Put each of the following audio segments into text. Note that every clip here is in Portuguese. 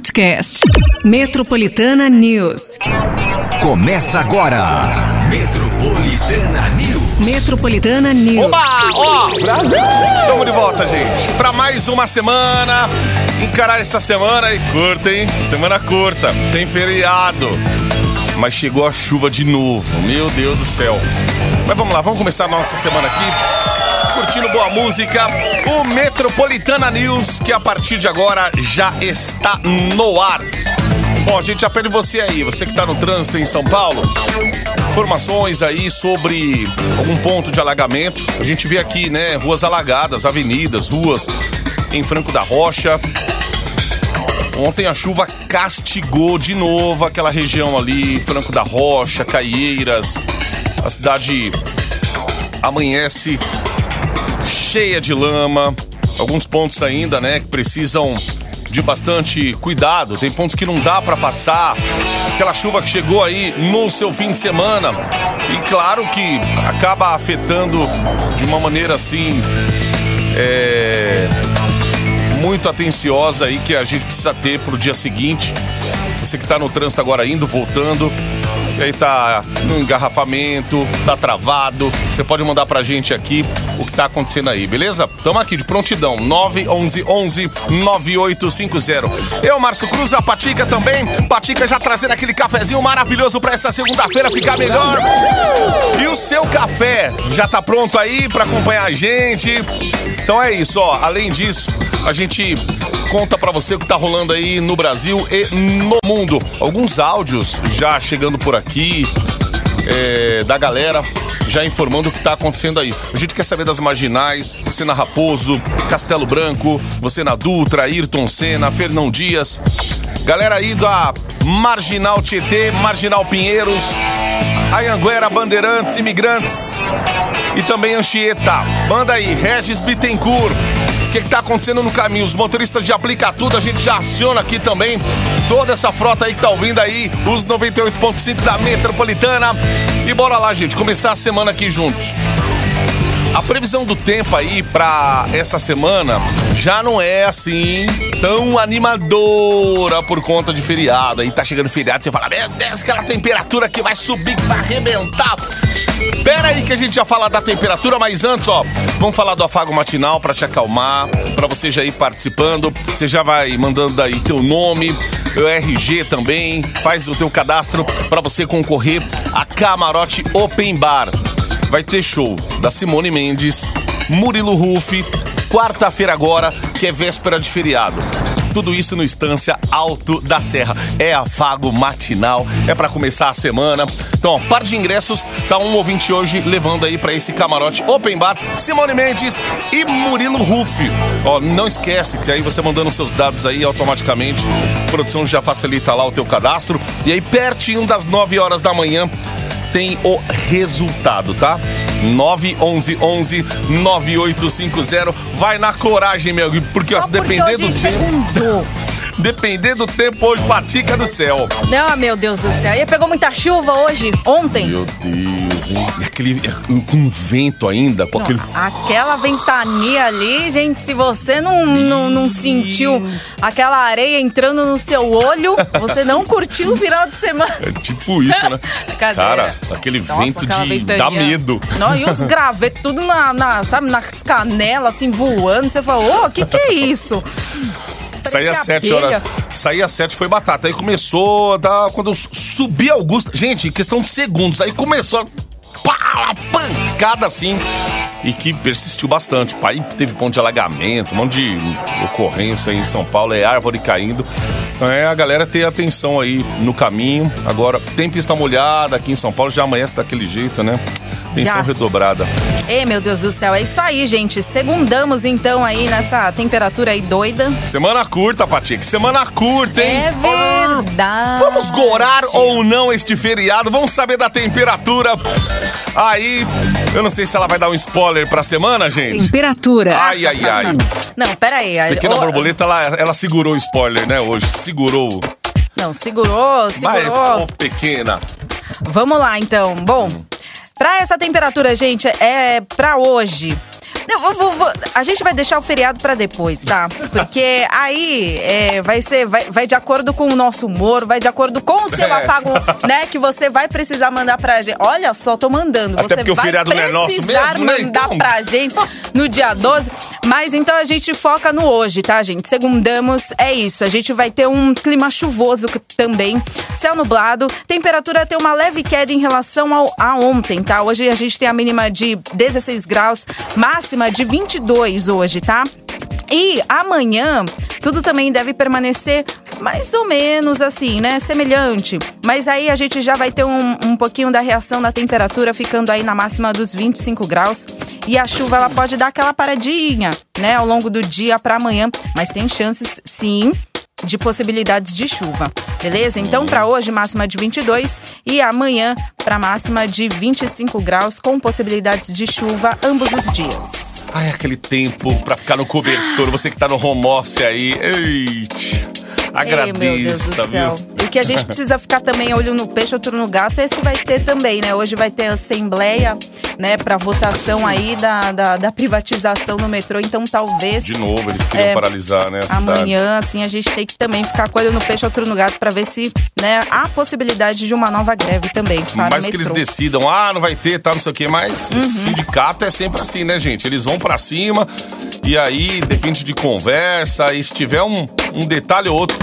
podcast. Metropolitana News. Começa agora. Metropolitana News. Metropolitana News. Oba! Ó! Tamo de volta, gente. Pra mais uma semana. Encarar essa semana e curta, hein? Semana curta. Tem feriado. Mas chegou a chuva de novo. Meu Deus do céu. Mas vamos lá, vamos começar a nossa semana aqui curtindo boa música, o Metropolitana News, que a partir de agora já está no ar. Bom, a gente pede você aí, você que está no trânsito em São Paulo, informações aí sobre algum ponto de alagamento. A gente vê aqui, né, ruas alagadas, avenidas, ruas em Franco da Rocha. Ontem a chuva castigou de novo aquela região ali, Franco da Rocha, Caieiras. A cidade amanhece cheia de lama, alguns pontos ainda, né, que precisam de bastante cuidado. Tem pontos que não dá para passar. Aquela chuva que chegou aí no seu fim de semana. E claro que acaba afetando de uma maneira assim. É, muito atenciosa aí que a gente precisa ter pro dia seguinte. Você que tá no trânsito agora indo, voltando, e aí tá no engarrafamento, tá travado. Você pode mandar pra gente aqui o que tá acontecendo aí, beleza? Tamo aqui de prontidão, 911 9850. Eu, Márcio Cruz, a Patica também. Patica já trazendo aquele cafezinho maravilhoso pra essa segunda-feira ficar melhor. E o seu café já tá pronto aí pra acompanhar a gente. Então é isso, ó. Além disso, a gente conta para você o que tá rolando aí no Brasil e no mundo. Alguns áudios já chegando por aqui é, da galera já informando o que tá acontecendo aí. A gente quer saber das marginais, você na Raposo, Castelo Branco, você na Dutra, Ayrton Senna, Fernão Dias. Galera aí da Marginal Tietê, Marginal Pinheiros, Ayanguera, Bandeirantes, Imigrantes e também Anchieta. Manda aí, Regis Bittencourt. O que, está acontecendo no caminho? Os motoristas de aplica tudo, a gente já aciona aqui também toda essa frota aí que tá ouvindo aí, os 98.5 da Metropolitana. E bora lá, gente, começar a semana aqui juntos. A previsão do tempo aí para essa semana já não é assim tão animadora por conta de feriado. Aí tá chegando feriado, você fala, meu Deus, aquela temperatura que vai subir, que vai arrebentar. Pera aí que a gente já fala da temperatura, mas antes, ó, vamos falar do afago matinal para te acalmar, para você já ir participando. Você já vai mandando aí teu nome, o RG também, faz o teu cadastro para você concorrer a Camarote Open Bar. Vai ter show da Simone Mendes, Murilo Ruff, quarta-feira agora, que é véspera de feriado. Tudo isso no Estância Alto da Serra. É afago matinal, é para começar a semana. Então, ó, par de ingressos, tá um ouvinte hoje levando aí para esse camarote Open Bar, Simone Mendes e Murilo Ruff. Ó, não esquece que aí você mandando seus dados aí automaticamente, a produção já facilita lá o teu cadastro. E aí, pertinho das 9 horas da manhã, tem o resultado, tá? 911 9850. Vai na coragem, meu, porque ó, se depender do tempo. Depender do tempo hoje, patica do céu. Ah, meu Deus do céu. E pegou muita chuva hoje, ontem. Meu Deus, hein? E aquele, com vento ainda, com aquele... Aquela ventania ali, gente, se você não, não, não sentiu aquela areia entrando no seu olho, você não curtiu o final de semana. É tipo isso, né? Cara, aquele Nossa, vento de ventania. dá medo. Não, e os gravetos tudo na, na, sabe, nas canelas, assim, voando. Você falou, ô, oh, o que que é isso? Saía às sete horas. Saía às sete, foi batata. Aí começou a dar. Quando eu subi Augusta. Gente, questão de segundos. Aí começou a. Pá, pancada assim. E que persistiu bastante. Aí teve ponto de alagamento, um monte de ocorrência em São Paulo, é árvore caindo. Então é a galera ter atenção aí no caminho. Agora, tem pista molhada aqui em São Paulo, já amanhece daquele jeito, né? Atenção Já. redobrada. Ei, meu Deus do céu, é isso aí, gente. Segundamos então aí nessa temperatura aí doida. Semana curta, Patique. Semana curta, hein? É verdade. Vamos gorar ou não este feriado? Vamos saber da temperatura. Aí, eu não sei se ela vai dar um spoiler pra semana, gente. Temperatura. Ai, ai, ai. Não, peraí. Pequena o... borboleta, ela, ela segurou o spoiler, né, hoje. Segurou. Não, segurou, segurou. Vai, oh, pequena. Vamos lá, então. Bom, hum. Para essa temperatura, gente, é para hoje. Eu vou- vou- a gente vai deixar o feriado pra depois, tá? Porque aí é, vai ser, vai, vai de acordo com o nosso humor, vai de acordo com o seu É. afago, né? Que você vai precisar mandar pra gente. Olha só, tô mandando. Até você porque o feriado não é nosso mesmo, né? mandar Então- pra gente no dia 12. Mas então a gente foca no hoje, tá, gente? Segundamos, é isso. A gente vai ter um clima chuvoso também, céu nublado, temperatura tem uma leve queda em relação ao, a ontem, tá? Hoje a gente tem a mínima de 16 graus, máxima de 22 hoje, tá? E amanhã, tudo também deve permanecer mais ou menos assim, né? Semelhante. Mas aí a gente já vai ter um, um pouquinho da reação da temperatura, ficando aí na máxima dos 25 graus. E a chuva, ela pode dar aquela paradinha, né? Ao longo do dia para amanhã. Mas tem chances, sim, de possibilidades de chuva, beleza? Então, para hoje, máxima de 22 e amanhã, para máxima de 25 graus, com possibilidades de chuva ambos os dias. Ai, aquele tempo pra ficar no cobertor. Você que tá no home office aí. Eita. Agradeça, Ei, meu Deus do céu. viu? E o que a gente precisa ficar também olho no peixe, outro no gato, esse vai ter também, né? Hoje vai ter assembleia, né, pra votação aí da, da, da privatização no metrô. Então, talvez De novo, eles queriam É, paralisar, né? Amanhã, assim, a gente tem que também ficar com olho no peixe, outro no gato, pra ver se, né, há possibilidade de uma nova greve também para Mais o que eles decidam, ah, não vai ter, tá, não sei o quê, mas Uhum. sindicato é sempre assim, né, gente? Eles vão pra cima e aí depende de conversa, e se tiver um, um detalhe ou outro.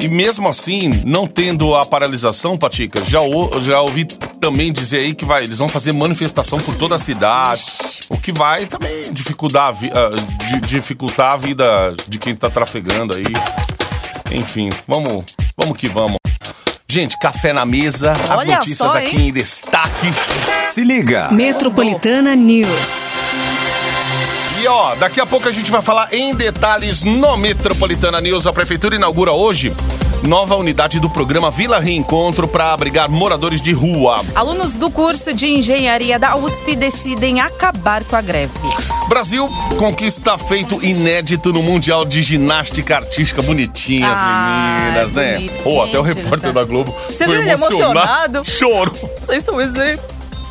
E mesmo assim, não tendo a paralisação, Patica, já, ou- já ouvi também dizer aí que vai, eles vão fazer manifestação por toda a cidade, o que vai também dificultar a, vi- di- dificultar a vida de quem tá trafegando aí. Enfim, vamos, vamos que vamos. Gente, café na mesa, as Olha notícias só, aqui em destaque. Se liga. Metropolitana News. E ó, daqui a pouco a gente vai falar em detalhes no Metropolitana News. A prefeitura inaugura hoje nova unidade do programa Vila Reencontro para abrigar moradores de rua. Alunos do curso de engenharia da USP decidem acabar com a greve. Brasil conquista feito inédito no Mundial de Ginástica Artística. Bonitinhas Ai, meninas, né? bonito. Ou até o Gente repórter da Globo. Você foi viu ele emocionado? Choro. Vocês são exemplo.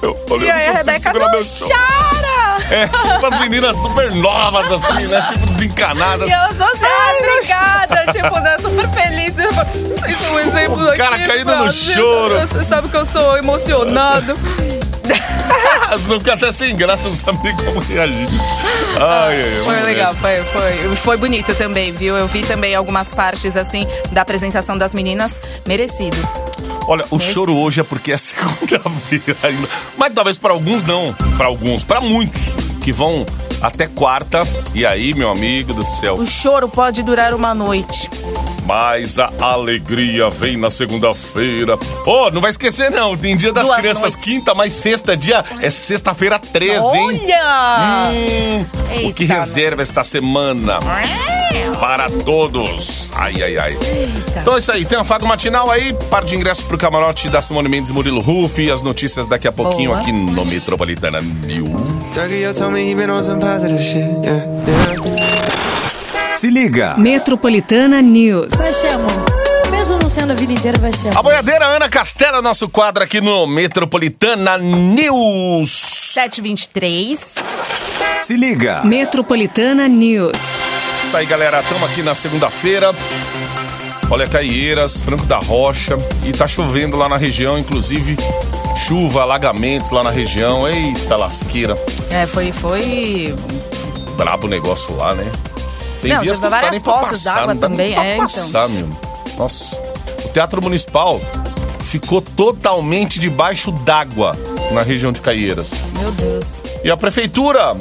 Eu falei, E aí a Rebeca não chora! É, umas meninas super novas, assim, né? Tipo, desencanadas. E elas não assim, obrigada, tipo, né, super feliz. Vocês são um exemplo O cara aqui, caído no Brasil. choro. Você sabe que eu sou emocionado. Não ficam até sem graça, não sabem como reagir. Ai, ai, Foi legal, foi, foi, foi bonito também, viu? Eu vi também algumas partes, assim, da apresentação das meninas. Merecido. Olha, o choro hoje é porque é segunda-feira ainda. Mas talvez para alguns não. Para alguns, para muitos que vão até quarta. E aí, meu amigo do céu. O choro pode durar uma noite. Mas a alegria vem na segunda-feira. Ô, não vai esquecer não. Tem dia das Duas crianças noites. quinta, mas sexta é dia. É sexta-feira 13, hein? Olha! Hum, o Eita, que reserva esta semana para todos. Ai, ai, ai. Então é isso aí. Tem uma faga matinal aí. Par de ingressos pro camarote da Simone Mendes e Murilo Ruff. As notícias daqui a pouquinho Boa. aqui no Metropolitana News. Se liga. Metropolitana News. Vai amor. Mesmo não sendo a vida inteira, vai ser. A boiadeira Ana Castela, nosso quadro aqui no Metropolitana News. 723. Se liga. Metropolitana News. Isso aí, galera. Estamos aqui na segunda-feira. Olha, Caieiras, Franco da Rocha. E tá chovendo lá na região, inclusive chuva, alagamentos lá na região. Eita lasqueira. É, foi, foi Brabo o negócio lá, né? Tem Não, vias você que não várias poças d'água também, pra é, então. passar, meu. Nossa. O Teatro Municipal ficou totalmente debaixo d'água na região de Caieiras. Meu Deus. E a prefeitura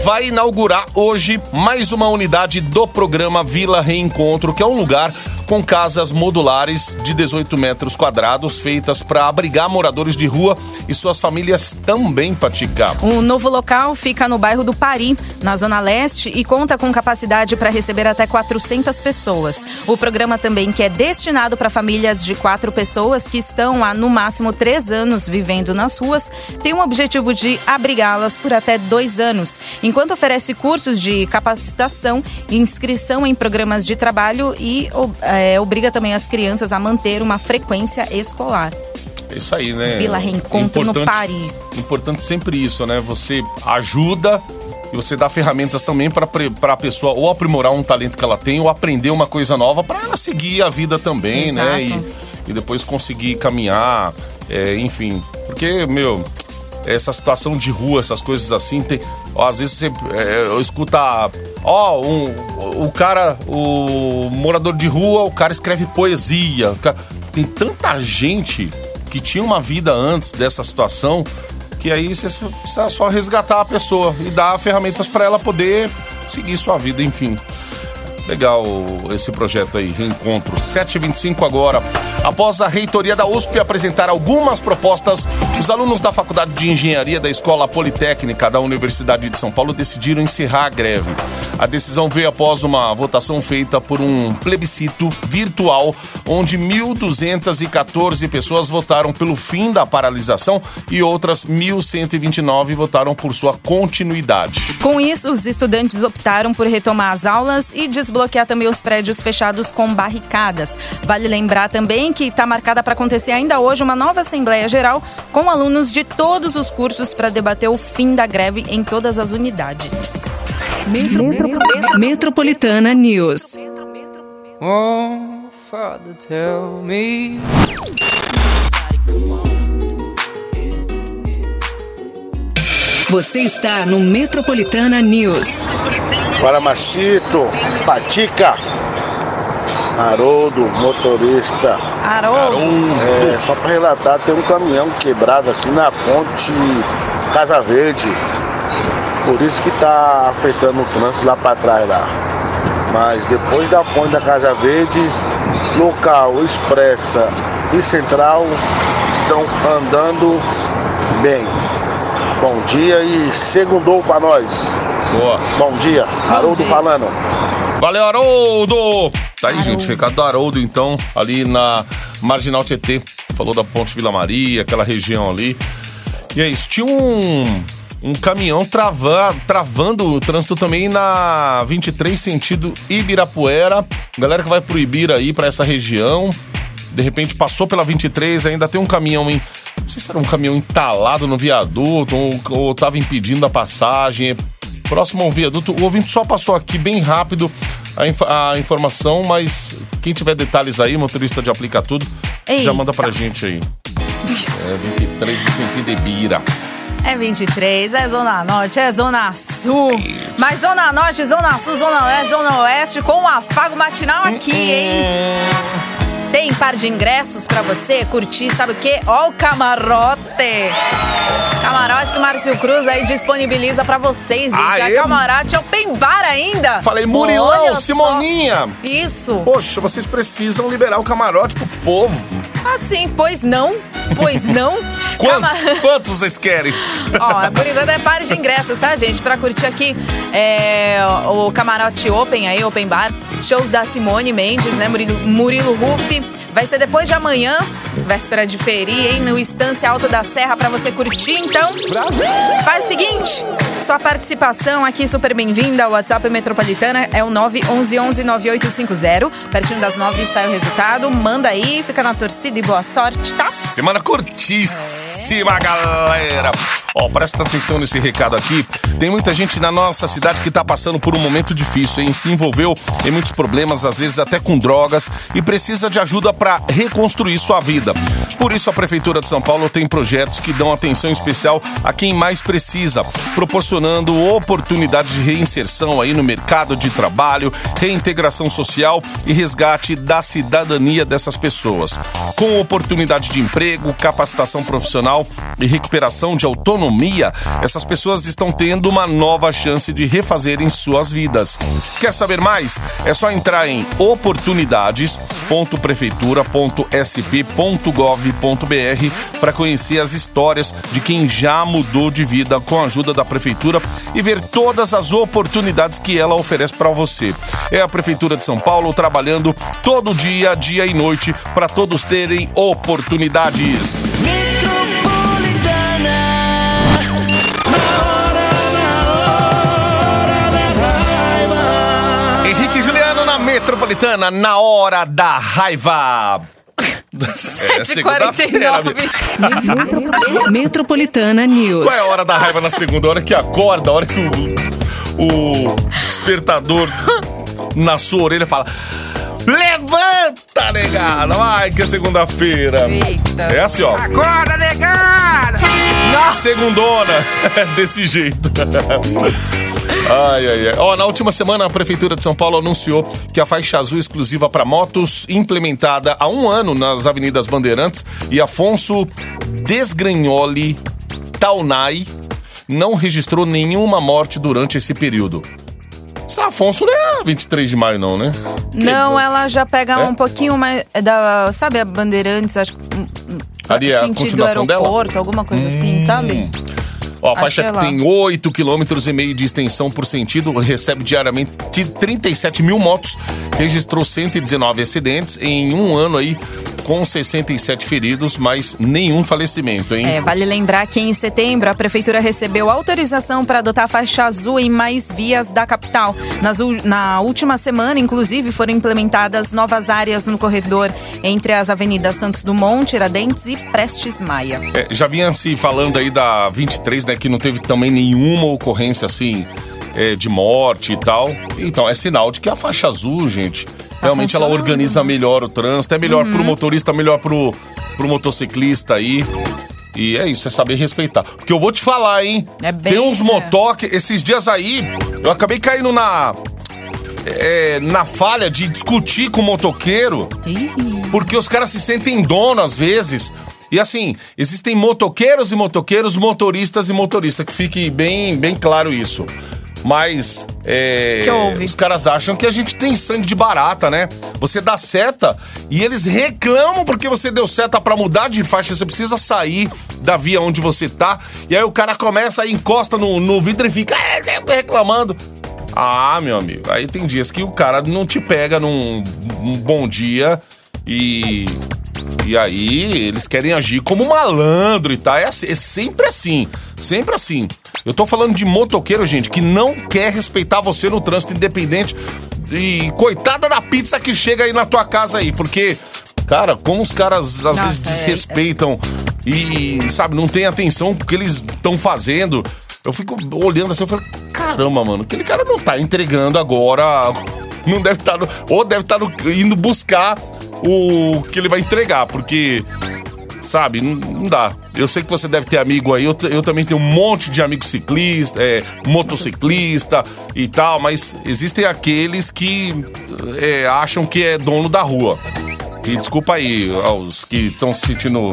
vai inaugurar hoje mais uma unidade do programa Vila Reencontro, que é um lugar com casas modulares de 18 metros quadrados feitas para abrigar moradores de rua e suas famílias também, Patica. O novo local fica no bairro do Pari, na Zona Leste, e conta com capacidade para receber até 400 pessoas. O programa também, que é destinado para famílias de quatro pessoas que estão há no máximo três anos vivendo nas ruas, tem o objetivo de abrigá-las por até dois anos, enquanto oferece cursos de capacitação, inscrição em programas de trabalho e é, obriga também as crianças a manter uma frequência escolar. É isso aí, né? Vila Reencontro no Pari. Importante sempre isso, né? Você ajuda E você dá ferramentas também para a pessoa ou aprimorar um talento que ela tem ou aprender uma coisa nova para ela seguir a vida também, né? Exato. E, e depois conseguir caminhar, é, enfim. Porque, meu, essa situação de rua, essas coisas assim, tem. ó, às vezes você é, escuta. Ó, um, o cara, o morador de rua, o cara escreve poesia. tem tanta gente que tinha uma vida antes dessa situação que aí você precisa só resgatar a pessoa e dar ferramentas para ela poder seguir sua vida, enfim. Legal esse projeto aí, Reencontro 725 agora. Após a reitoria da USP apresentar algumas propostas, os alunos da Faculdade de Engenharia da Escola Politécnica da Universidade de São Paulo decidiram encerrar a greve. A decisão veio após uma votação feita por um plebiscito virtual, onde 1.214 pessoas votaram pelo fim da paralisação e outras 1.129 votaram por sua continuidade. Com isso, os estudantes optaram por retomar as aulas e desbloquear também os prédios fechados com barricadas. Vale lembrar também que está marcada para acontecer ainda hoje uma nova Assembleia Geral com alunos de todos os cursos para debater o fim da greve em todas as unidades. Metro- Metropolitana News. Oh, Father, tell me. Você está no Metropolitana News. Paramachito, Patica, Haroldo, motorista. Haroldo. É, só para relatar, tem um caminhão quebrado aqui na ponte Casa Verde. Por isso que tá afetando o trânsito lá para trás lá. Mas depois da ponte da Casa Verde, local, expressa e central estão andando bem. Bom dia e segundou para nós. Boa. Bom dia, Haroldo falando. Valeu, Haroldo! Tá aí, gente, recado do Haroldo, então, ali na Marginal Tietê. Falou da Ponte Vila Maria, aquela região ali. E é isso, tinha um, um caminhão trava, travando o trânsito também na 23, sentido Ibirapuera. Galera que vai pro Ibira aí, pra essa região. De repente passou pela 23, ainda tem um caminhão em. Não sei se era um caminhão entalado no viaduto ou, ou tava impedindo a passagem. Próximo ao viaduto, o ouvinte só passou aqui bem rápido a, inf- a informação, mas quem tiver detalhes aí, motorista de aplica tudo, já Eita. manda pra gente aí. É 23 do sentido de Bira. É 23, é Zona Norte, é Zona Sul. Mas Zona Norte, Zona Sul, Zona Leste, Zona Oeste, com o afago matinal aqui, hein? Tem par de ingressos pra você curtir, sabe o quê? Ó o camarote! Camarote que o Márcio Cruz aí disponibiliza pra vocês, gente. Aê! É camarote open bar ainda. Falei, Murilão, Olha só. Simoninha. Isso. Poxa, vocês precisam liberar o camarote pro povo. Assim, pois não, pois não. Quantos, Cama- quantos vocês querem? Ó, por enquanto é par de ingressos, tá, gente? Pra curtir aqui é, o Camarote Open aí, Open Bar. Shows da Simone Mendes, né? Murilo, Murilo Ruff. Vai ser depois de amanhã, véspera de ferir, hein? No Estância Alta da Serra pra você curtir, então. Faz o seguinte, sua participação aqui super bem-vinda. O WhatsApp Metropolitana é o 911-9850. Pertinho das 9 sai o resultado. Manda aí, fica na torcida e boa sorte, tá? Semana curtíssima, galera. Ó, presta atenção nesse recado aqui. Tem muita gente na nossa cidade que tá passando por um momento difícil, hein? Se envolveu em muitos problemas, às vezes até com drogas, e precisa de ajuda para reconstruir sua vida. Por isso, a Prefeitura de São Paulo tem projetos que dão atenção especial a quem mais precisa, proporcionando oportunidades de reinserção aí no mercado de trabalho, reintegração social e resgate da cidadania dessas pessoas. Com oportunidade de emprego, capacitação profissional e recuperação de autonomia, essas pessoas estão tendo uma nova chance de refazerem suas vidas. Quer saber mais? É só entrar em oportunidades.prefeitura.sp.gov.br para conhecer as histórias de quem já mudou de vida com a ajuda da prefeitura e ver todas as oportunidades que ela oferece para você. É a prefeitura de São Paulo trabalhando todo dia, dia e noite para todos terem oportunidades. Henrique e Juliano na Metropolitana, na hora da raiva. É, segunda-feira, amigo. 7h49. Metropolitana News. Qual é a hora da raiva na segunda? A hora que acorda, a hora que o, o despertador na sua orelha fala: Levanta, negada! Vai que é segunda-feira. Eita. É assim, ó. Acorda, negada! Segundona. Desse jeito. Ai, ai, ai. Ó, na última semana, a Prefeitura de São Paulo anunciou que a faixa azul exclusiva para motos, implementada há um ano nas Avenidas Bandeirantes e Afonso Desgranholi Taunay, não registrou nenhuma morte durante esse período. Esse Afonso não é 23 de maio, não, né? Não, ela já pega É? um pouquinho mais da, sabe, a Bandeirantes, acho que hum, hum, Ali é a continuação dela? Hum. aeroporto, alguma coisa assim, sabe? Ó, a faixa que é tem 8 km e meio de extensão por sentido recebe diariamente de 37 mil motos, registrou 119 acidentes em um ano aí, com 67 feridos, mas nenhum falecimento, hein? É, vale lembrar que em setembro a prefeitura recebeu autorização para adotar a faixa azul em mais vias da capital. Nas na última semana, inclusive, foram implementadas novas áreas no corredor entre as avenidas Santos Dumont, Tiradentes e Prestes Maia. É, já vinha se falando aí da 23, né, que não teve também nenhuma ocorrência assim é, de morte e tal. Então, é sinal de que a faixa azul, gente, realmente ela organiza melhor o trânsito, é melhor pro motorista, melhor pro, pro motociclista aí. E é isso, é saber respeitar. Porque eu vou te falar, hein? É bem, Tem uns né? motoque, esses dias aí, eu acabei caindo na. é, na falha de discutir com o motoqueiro. Ih, Porque os caras se sentem dono às vezes. E assim, existem motoqueiros e motoqueiros, motoristas e motoristas, que fique bem, bem claro isso. Mas é, os caras acham que a gente tem sangue de barata, né? Você dá seta e eles reclamam porque você deu seta pra mudar de faixa, você precisa sair da via onde você tá. E aí o cara começa, aí encosta no, no vidro e fica "É, reclamando. Ah, meu amigo, aí tem dias que o cara não te pega num, num bom dia e. E aí eles querem agir como malandro e tal. É, assim- é sempre assim. Sempre assim. Eu tô falando de motoqueiro, gente, que não quer respeitar você no trânsito independente. E coitada da pizza que chega aí na tua casa aí, porque, cara, como os caras às Nossa, vezes é- desrespeitam e, sabe, não tem atenção pro que eles estão fazendo. Eu fico olhando assim, eu falo, caramba, mano, aquele cara não tá entregando agora. Não deve estar. ou deve estar indo buscar o que ele vai entregar, porque. Sabe, não, não dá. Eu sei que você deve ter amigo aí, eu, eu também tenho um monte de amigos ciclistas, é, motociclista e tal, mas existem aqueles que é, acham que é dono da rua. E desculpa aí aos que estão se sentindo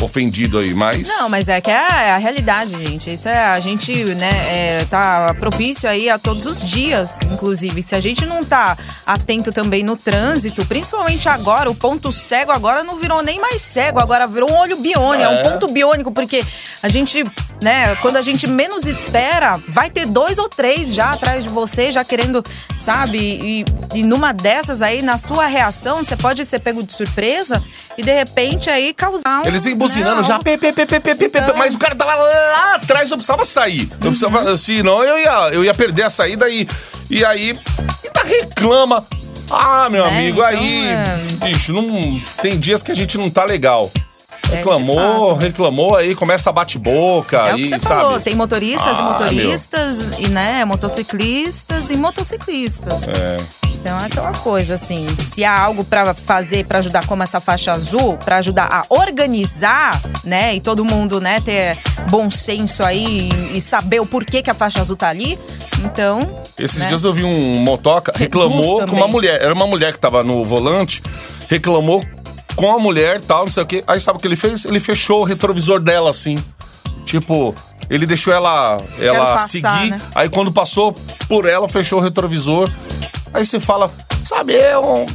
ofendidos aí, mas. Não, mas é que é a, é a realidade, gente. Isso é a gente, né, é, tá propício aí a todos os dias, inclusive. Se a gente não tá atento também no trânsito, principalmente agora, o ponto cego agora não virou nem mais cego, agora virou um olho biônico, é, um ponto biônico, porque a gente, né, quando a gente menos espera, vai ter dois ou três já atrás de você, já querendo, sabe? E, e numa dessas aí, na sua reação, você pode ser pego de surpresa e de repente aí causar um. Eles vêm buzinando né, já, um- pê, pê, pê, pê, pê, pê, pê, Então- mas o cara tava lá atrás, eu precisava sair. Eu precisava, senão eu ia, eu ia perder a saída e, e aí ainda reclama. Ah, meu É, amigo, então aí, é- bicho, não, tem dias que a gente não tá legal. É, Reclamou, fato. reclamou, aí começa a bate-boca, É o aí, que você sabe? falou, tem motoristas Ah, e motoristas, e né, motociclistas e motociclistas. É. Então é aquela coisa assim, se há algo pra fazer pra ajudar como essa faixa azul, pra ajudar a organizar, né, e todo mundo, né, ter bom senso aí e, e saber o porquê que a faixa azul tá ali. Então, Esses né? dias eu vi um motoca, reclamou com uma mulher. Era uma mulher que tava no volante, reclamou com a mulher tal, não sei o quê. Aí sabe o que ele fez? Ele fechou o retrovisor dela assim. Tipo, ele deixou ela, ela passar, seguir. né? Aí quando passou por ela, fechou o retrovisor. Aí você fala, sabe, é um.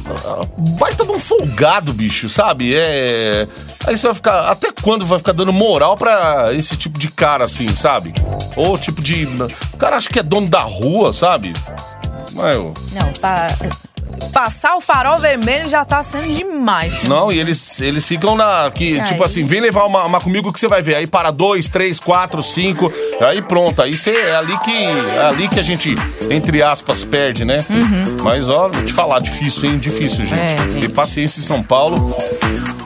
Baita de um folgado, bicho, sabe? É. Aí você vai ficar. Até quando vai ficar dando moral pra esse tipo de cara, assim, sabe? Ou tipo de. O cara acha que é dono da rua, sabe? Mas eu- Não, pa- Passar o farol vermelho já tá sendo demais. Não, e eles, eles ficam na. Que, Aí. tipo assim, vem levar uma, uma comigo que você vai ver. Aí para dois, três, quatro, cinco. Aí pronto. Aí você, é ali que. É ali que a gente, entre aspas, perde, né? Mas ó, vou te falar, difícil, hein? Difícil, gente. Uhum. É, gente. Ter paciência em São Paulo.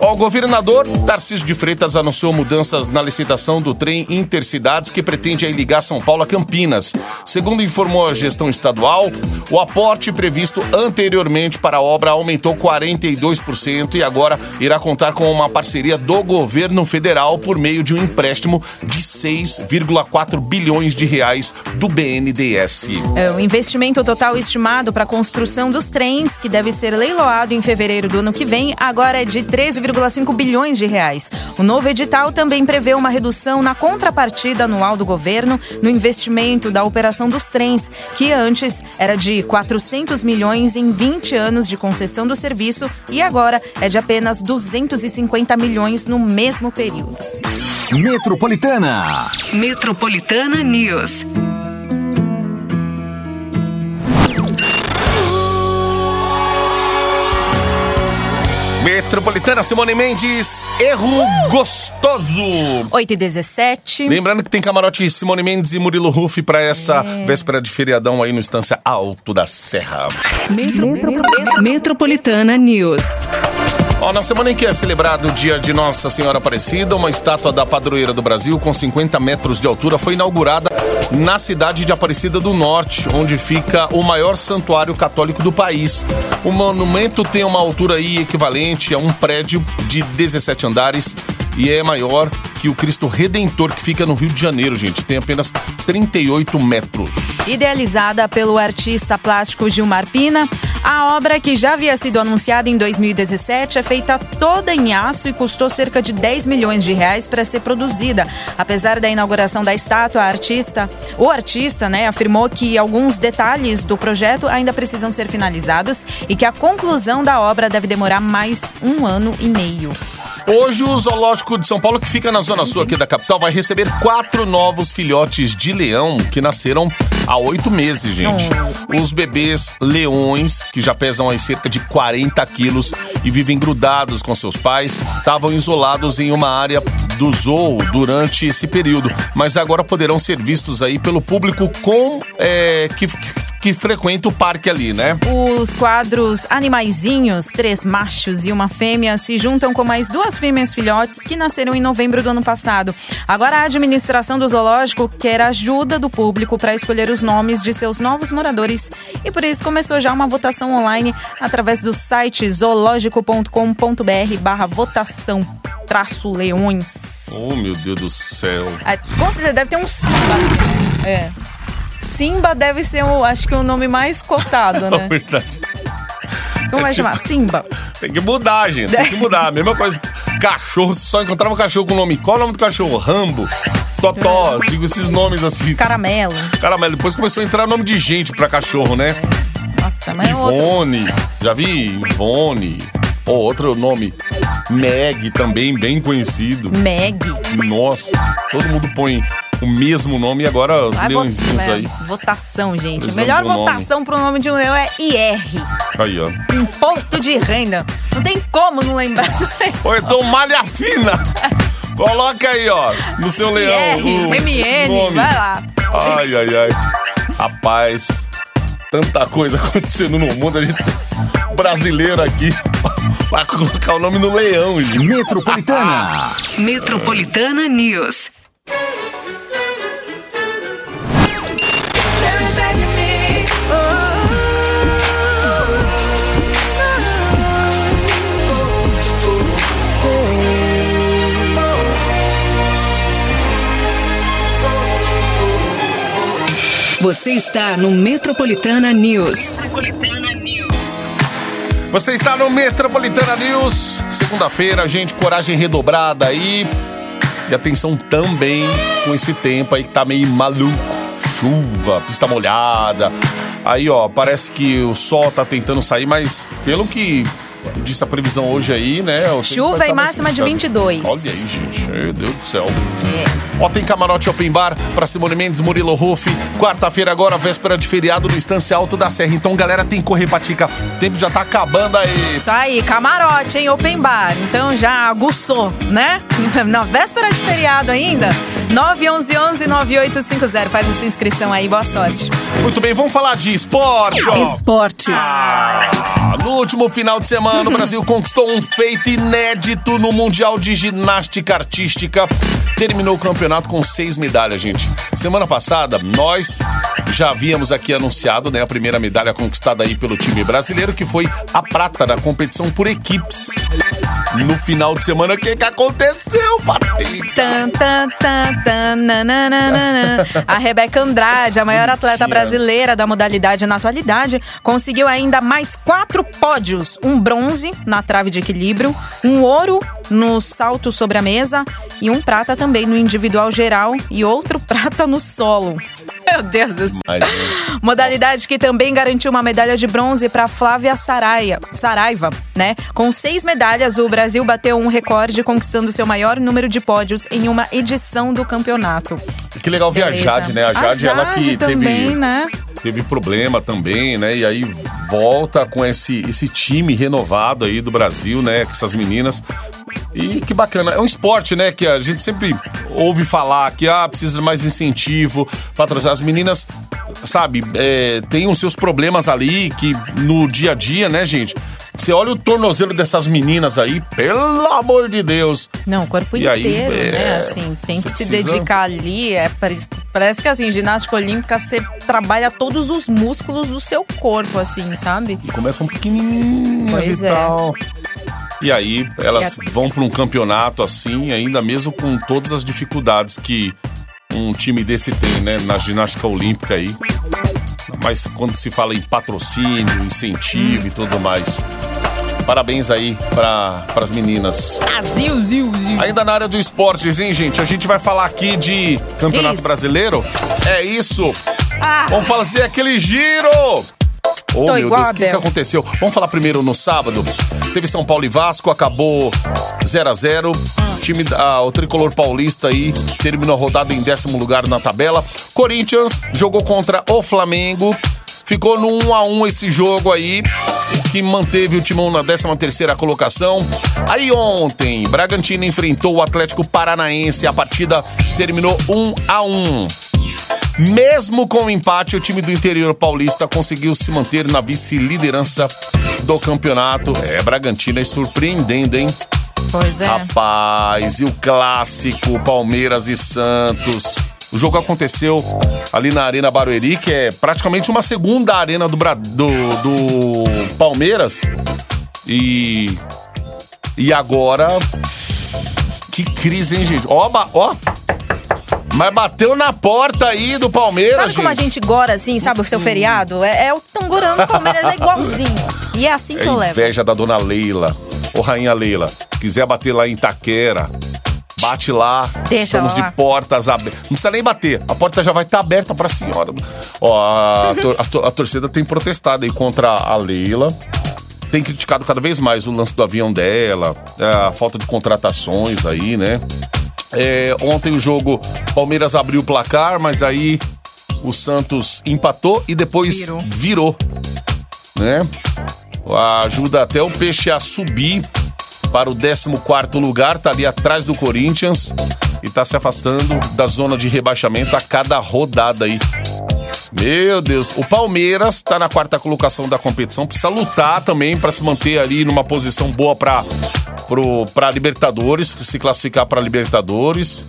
O governador Tarcísio de Freitas anunciou mudanças na licitação do trem Intercidades que pretende ligar São Paulo a Campinas. Segundo informou a gestão estadual, o aporte previsto anteriormente para a obra aumentou 42% e agora irá contar com uma parceria do governo federal por meio de um empréstimo de 6,4 bilhões de reais do BNDES. É, o investimento total estimado para a construção dos trens, que deve ser leiloado em fevereiro do ano que vem, agora é de 13,5 bilhões de reais. O novo edital também prevê uma redução na contrapartida anual do governo no investimento da operação dos trens, que antes era de 400 milhões em 20 anos de concessão do serviço e agora é de apenas 250 milhões no mesmo período. Metropolitana. Metropolitana News. Metropolitana Simone Mendes, erro gostoso. 8 e 17. Lembrando que tem camarote Simone Mendes e Murilo Ruff pra essa véspera de feriadão aí no Estância Alto da Serra. Metro- Metropolitana News. Ó, na semana em que é celebrado o dia de Nossa Senhora Aparecida, uma estátua da padroeira do Brasil com 50 metros de altura foi inaugurada na cidade de Aparecida do Norte, onde fica o maior santuário católico do país. O monumento tem uma altura aí equivalente a um prédio de 17 andares e é maior que o Cristo Redentor que fica no Rio de Janeiro, gente. Tem apenas 38 metros. Idealizada pelo artista plástico Gilmar Pina, a obra, que já havia sido anunciada em 2017, é feita toda em aço e custou cerca de 10 milhões de reais para ser produzida. Apesar da inauguração da estátua, a artista, o artista né, afirmou que alguns detalhes do projeto ainda precisam ser finalizados e que a conclusão da obra deve demorar mais um ano e meio. Hoje, o Zoológico de São Paulo, que fica na zona sul aqui da capital, vai receber quatro novos filhotes de leão que nasceram há oito meses, gente. Os bebês leões, que já pesam aí cerca de 40 quilos e vivem grudados com seus pais, estavam isolados em uma área do zoo durante esse período, mas agora poderão ser vistos aí pelo público com é, que, que frequenta o parque ali, né? Os quadros Animaizinhos, três machos e uma fêmea, se juntam com mais duas fêmeas filhotes que nasceram em novembro do ano passado. Agora a administração do zoológico quer a ajuda do público para escolher os nomes de seus novos moradores e por isso começou já uma votação online através do site zoológico.com.br barra votação traço leões. Oh, meu Deus do céu. Certeza deve ter um. É. Simba deve ser, o, acho que, o nome mais cotado, É né? verdade. Como vai tipo- chamar? Simba. Tem que mudar, gente. Tem que mudar. Mesma coisa. Cachorro, você só encontrava um cachorro com nome. Qual é o nome do cachorro? Rambo, Totó, digo esses nomes assim. Caramelo. Caramelo. Depois começou a entrar nome de gente pra cachorro, né? Nossa, mas é. Ivone. Já vi Ivone. Ou outro nome. Meg também, bem conhecido. Meg. Nossa, todo mundo põe o mesmo nome e agora os Vai leõezinhos vo- é, aí. Votação, gente. Precisamos Melhor nome. votação pro nome de um leão é IR. Aí, ó. Imposto de renda. Não tem como não lembrar. Ou então malha fina. Coloca aí, ó, no seu leão. IR, o MN, nome. vai lá. Ai, ai, ai. Rapaz, tanta coisa acontecendo no mundo. A gente brasileiro aqui pra colocar o nome no leão, gente. Metropolitana. Metropolitana News. Você está no Metropolitana News. Metropolitana News. Você está no Metropolitana News. Segunda-feira, gente, coragem redobrada aí. E atenção também com esse tempo aí que tá meio maluco. Chuva, pista molhada. Aí, ó, parece que o sol tá tentando sair, mas pelo que disse a previsão hoje aí, né? Chuva tá e mais máxima de fechado. 22. Olha aí, gente. Meu Deus do céu. É. Ó, tem camarote open bar pra Simone Mendes, Murilo Ruff. Quarta-feira agora, véspera de feriado no Estância Alto da Serra. Então, galera, tem que correr pra tica. O tempo já tá acabando aí. Isso aí, camarote, hein? Open bar. Então já aguçou, né? Na véspera de feriado ainda. 911-9850. Faz a sua inscrição aí, boa sorte. Muito bem, vamos falar de esporte, ó. Esportes. Ah, no último final de semana, o Brasil conquistou um feito inédito no Mundial de Ginástica Artística. Terminou o campeonato com seis medalhas, gente. Semana passada, nós já havíamos aqui anunciado né, a primeira medalha conquistada aí pelo time brasileiro, que foi a prata da competição por equipes. No final de semana, o que, que aconteceu. A Rebeca Andrade, a maior atleta brasileira da modalidade na atualidade, conseguiu ainda mais quatro pódios: um bronze na trave de equilíbrio, um ouro no salto sobre a mesa e um prata também no individual geral e outro prata no solo. Meu Deus do céu. Modalidade que também garantiu uma medalha de bronze para Flávia Saraia, Saraiva, né? Com seis medalhas, o Brasil bateu um recorde, conquistando seu maior número de pódios em uma edição do campeonato. Que legal ver a. Jade, né? A Jade, ela que também, teve, né? teve problema também, né? E aí volta com esse, esse time renovado aí do Brasil, né? Com essas meninas. E que bacana. É um esporte, né? Que a gente sempre ouve falar que ah, precisa de mais incentivo, patrocinar. As meninas, sabe, é, têm os seus problemas ali que no dia a dia, né, gente? Você olha o tornozelo dessas meninas aí, pelo amor de Deus. Não, o corpo E aí, inteiro, é, né? Assim, tem que se precisa- dedicar ali. É, parece, parece que assim, ginástica olímpica, você trabalha todos os músculos do seu corpo, assim, sabe? E começam pequenininhas Pois e é. tal. E aí elas E a- vão para um campeonato assim, ainda mesmo com todas as dificuldades que um time desse tem, né, na ginástica olímpica aí. Mas quando se fala em patrocínio, incentivo e tudo mais. Parabéns aí para as meninas. Brasil, ziu, ziu. Ainda na área do esportes, hein, gente? A gente vai falar aqui de Campeonato Isso. Brasileiro. É isso. Ah. Vamos fazer aquele giro. Oh, Tô meu Deus, o que, que aconteceu? Vamos falar primeiro no sábado. Teve São Paulo e Vasco, acabou 0 a 0 O time da- o tricolor paulista aí terminou a rodada em décimo lugar na tabela. Corinthians jogou contra o Flamengo. Ficou no 1 a 1 esse jogo aí, o que manteve o Timão na 13 terceira colocação. Aí ontem, Bragantino enfrentou o Atlético Paranaense. A partida terminou 1 a 1. Mesmo com o empate, o time do interior paulista conseguiu se manter na vice-liderança do campeonato. É, Bragantino é surpreendendo, hein? Pois é. Rapaz, e o clássico Palmeiras e Santos. O jogo aconteceu ali na Arena Barueri, que é praticamente uma segunda arena do, do, do Palmeiras. E. E agora. Que crise, hein, gente? Ó, ó. Mas bateu na porta aí do Palmeiras, Sabe como a gente gora assim, sabe, o seu feriado? É, é o tão gorando, o Palmeiras é igualzinho. E é assim que É eu levo. inveja da dona Leila. Ô, Rainha Leila, quiser bater lá em Itaquera, bate lá. Deixa Estamos lá. de portas abertas. Não precisa nem bater. A porta já vai estar aberta pra senhora. Ó, a, tor- a tor- a torcida tem protestado aí contra a Leila. Tem criticado cada vez mais o lance do avião dela, é, a falta de contratações aí, né? É, ontem o jogo, Palmeiras abriu o placar, mas aí o Santos empatou e depois Virou. virou né? Ajuda até o Peixe a subir para o 14º lugar, tá ali atrás do Corinthians e tá se afastando da zona de rebaixamento a cada rodada aí. Meu Deus, o Palmeiras tá na quarta colocação da competição, precisa lutar também para se manter ali numa posição boa para pro para Libertadores, se classificar para Libertadores.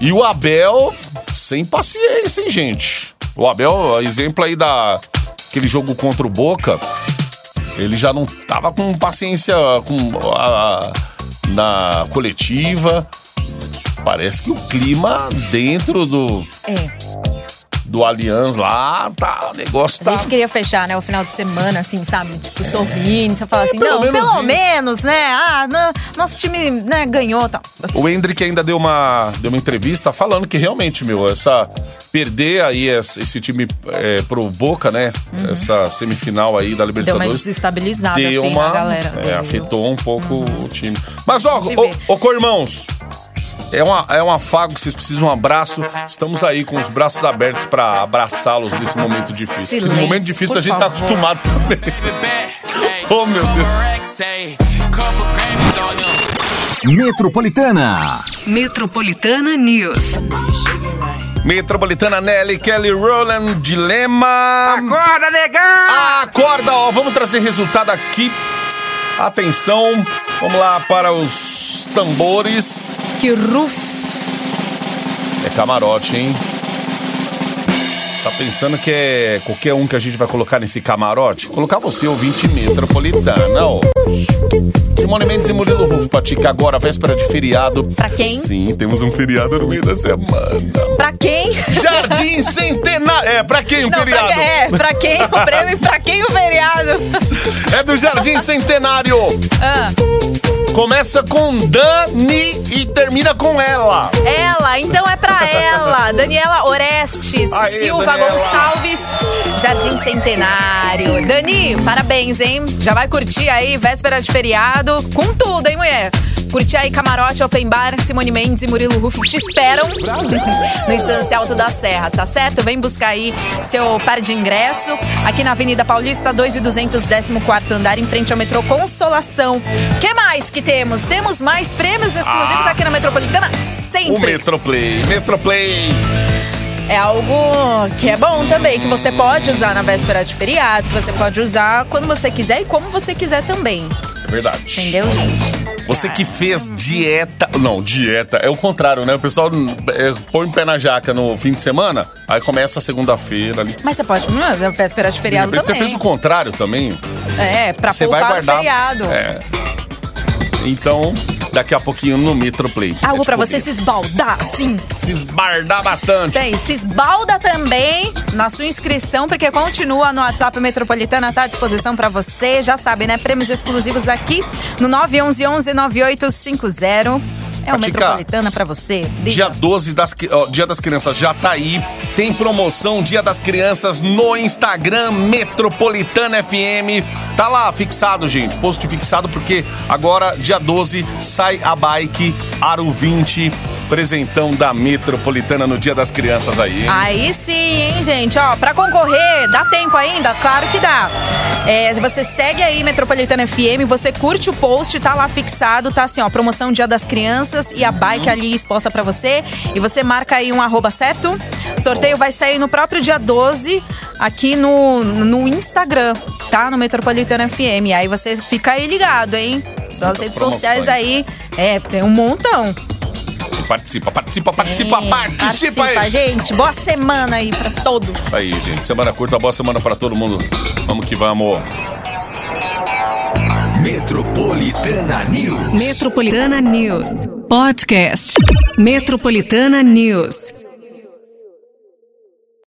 E o Abel sem paciência, hein, gente? O Abel, exemplo aí da aquele jogo contra o Boca, ele já não tava com paciência com a- na coletiva. Parece que o clima dentro do É. do Allianz lá, tá, o negócio A tá... gente queria fechar, né, o final de semana, assim, sabe? Tipo, sorrindo, você fala assim, É. pelo não, menos pelo isso. menos, né? Ah, não, nosso time, né, ganhou, tal. O Hendrick ainda deu uma, deu uma entrevista falando que realmente, meu, essa perder aí esse, time é, pro Boca, né? Essa semifinal aí da Uhum. Deu uma Libertadores. desestabilizada, Deu assim, uma. galera. é, afetou um pouco o time. Mas, ó, ô, ver. ô, co-irmãos. É, uma, é um afago que vocês precisam um abraço. Estamos aí com os braços abertos pra abraçá-los nesse momento difícil. Porque no Silêncio, momento difícil a gente tá favor. acostumado também. Oh, meu Deus. Metropolitana. Metropolitana News. Metropolitana Nelly, Kelly Rowland, Dilema. Acorda, negão! Acorda, ó, vamos trazer resultado aqui. Atenção, vamos lá para os tambores. Que ruf. É camarote, hein? Pensando que é qualquer um que a gente vai colocar nesse camarote? Colocar você, ouvinte metropolitana, ó. Simone Mendes e Murilo Rufo, Patica, agora, véspera de feriado. Pra quem? Sim, temos um feriado no meio da semana. Pra quem? Jardim Centenário. É, pra quem o Não, feriado? pra, é, pra quem o prêmio e pra quem o feriado? É do Jardim Centenário. Ah, Começa com Dani e termina com ela. ela, então é pra ela. Daniela Orestes, Aê, Silva Daniela. Gonçalves, Jardim Centenário. Dani, parabéns, hein? Já vai curtir aí, véspera de feriado, com tudo, hein, mulher? Curtir aí Camarote, Open Bar, Simone Mendes e Murilo Rufo te esperam no Instância Alto da Serra, tá certo? Vem buscar aí seu par de ingresso aqui na Avenida Paulista, 2 e 200, 14 andar, em frente ao metrô Consolação. que mais que temos? Temos mais prêmios exclusivos Ah. aqui na Metropolitana? O Sempre. Metroplay. Metroplay. É algo que é bom também, que você pode usar na véspera de feriado, que você pode usar quando você quiser e como você quiser também. É verdade. Entendeu, gente? Você que fez dieta. Não, dieta. É o contrário, né? O pessoal é, põe o pé na jaca no fim de semana, aí começa a segunda-feira ali. Mas você pode, hum, na véspera de De feriado você também. fez o contrário também. É, pra Você vai guardar. feriado. É. Então, daqui a pouquinho no Metroplay. Algo É pra tipo você se esbaldar, sim. se esbardar bastante. Tem, se esbalda também na sua inscrição, porque continua no WhatsApp Metropolitana, tá à disposição pra você. Já sabe, né? Prêmios exclusivos aqui no 911-9850. É o Patica, Metropolitana pra você. Diga. Dia 12 das, ó, Dia das Crianças já tá aí. Tem promoção Dia das Crianças no Instagram Metropolitana FM. Tá lá fixado, gente. Post fixado porque agora dia 12 sai a bike Aro 20 presentão da Metropolitana no Dia das Crianças aí. hein? Aí sim, hein, gente? Ó, pra concorrer, dá tempo ainda? Claro que dá. É, você segue aí Metropolitana FM, você curte o post, tá lá fixado, tá assim, ó, promoção Dia das Crianças e a bike ali exposta pra você. E você marca aí um arroba, certo? Sorteio vai sair no próprio dia 12 aqui no, no Instagram, tá? No Metropolitana FM. Aí você fica aí ligado, hein? As Muitas redes sociais aí. É, tem um montão. Participa, participa, participa, É, participa participa, aí. gente. Boa semana aí pra todos. Aí, gente. Semana curta, boa semana pra todo mundo. Vamos que vamos. Metropolitana News. Metropolitana News. Podcast. Metropolitana News.